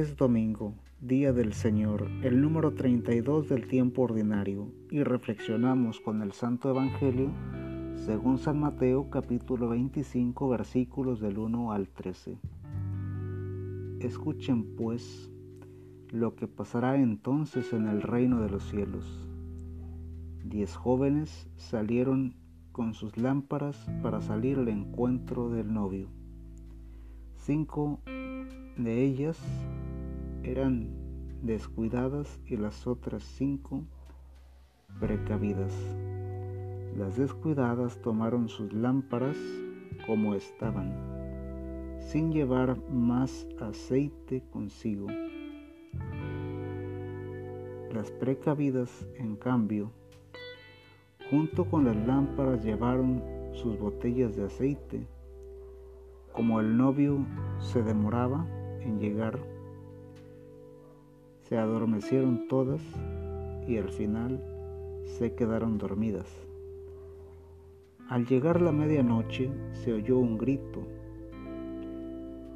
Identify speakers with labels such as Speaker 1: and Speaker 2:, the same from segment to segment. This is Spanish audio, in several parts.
Speaker 1: Es domingo, día del Señor, el número 32 del tiempo ordinario, y reflexionamos con el Santo Evangelio según San Mateo capítulo 25 versículos del 1 al 13. Escuchen pues lo que pasará entonces en el reino de los cielos. Diez jóvenes salieron con sus lámparas para salir al encuentro del novio. Cinco de ellas eran descuidadas y las otras cinco precavidas. Las descuidadas tomaron sus lámparas como estaban, sin llevar más aceite consigo. Las precavidas, en cambio, junto con las lámparas llevaron sus botellas de aceite. Como el novio se demoraba en llegar, se adormecieron todas y al final se quedaron dormidas. Al llegar la medianoche se oyó un grito.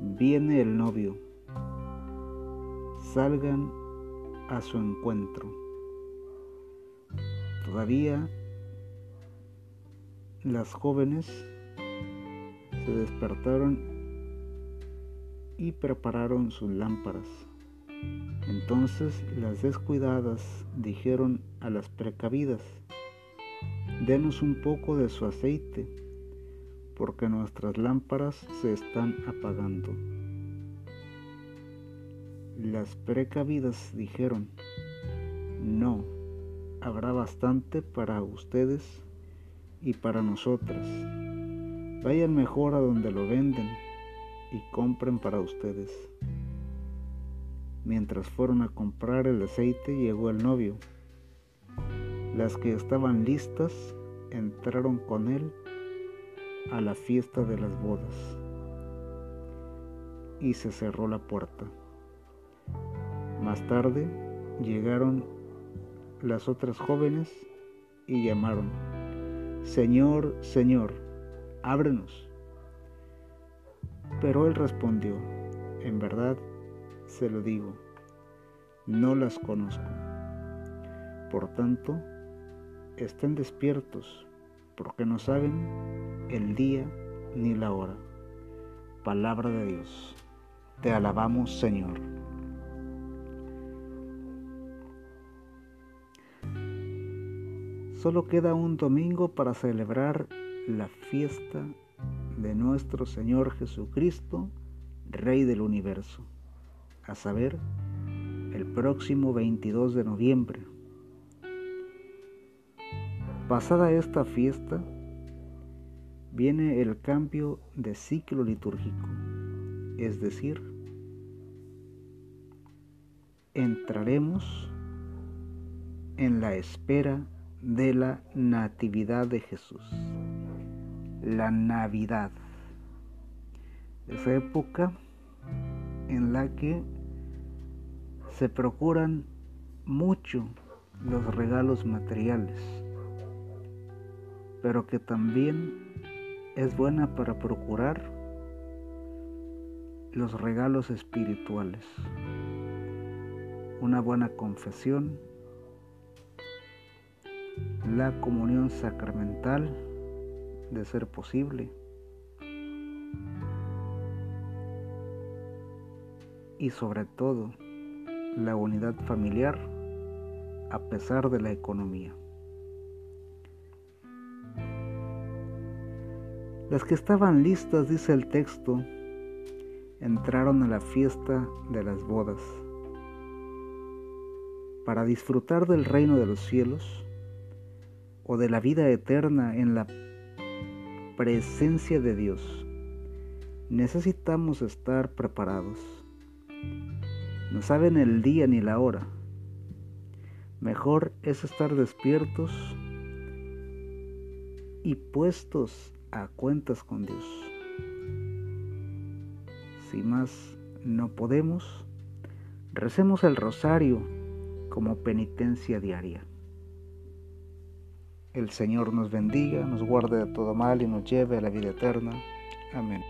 Speaker 1: Viene el novio. Salgan a su encuentro. Todavía las jóvenes se despertaron y prepararon sus lámparas. Entonces las descuidadas dijeron a las precavidas, denos un poco de su aceite, porque nuestras lámparas se están apagando. Las precavidas dijeron, no, habrá bastante para ustedes y para nosotras. Vayan mejor a donde lo venden y compren para ustedes. Mientras fueron a comprar el aceite, llegó el novio. Las que estaban listas entraron con él a la fiesta de las bodas y se cerró la puerta. Más tarde llegaron las otras jóvenes y llamaron, Señor, Señor, ábrenos. Pero él respondió, en verdad se lo digo, no las conozco. Por tanto, estén despiertos, porque no saben el día ni la hora. Palabra de Dios. Te alabamos, Señor. Solo queda un domingo para celebrar la fiesta de nuestro Señor Jesucristo, Rey del universo a saber, el próximo 22 de noviembre. Pasada esta fiesta, viene el cambio de ciclo litúrgico, es decir, entraremos en la espera de la natividad de Jesús, la Navidad. Esa época en la que se procuran mucho los regalos materiales, pero que también es buena para procurar los regalos espirituales, una buena confesión, la comunión sacramental de ser posible, y sobre todo la unidad familiar a pesar de la economía. Las que estaban listas, dice el texto, entraron a la fiesta de las bodas. Para disfrutar del reino de los cielos o de la vida eterna en la presencia de Dios, necesitamos estar preparados no saben el día ni la hora. Mejor es estar despiertos y puestos a cuentas con Dios. Si más no podemos, recemos el rosario como penitencia diaria. El Señor nos bendiga, nos guarde de todo mal y nos lleve a la vida eterna. Amén.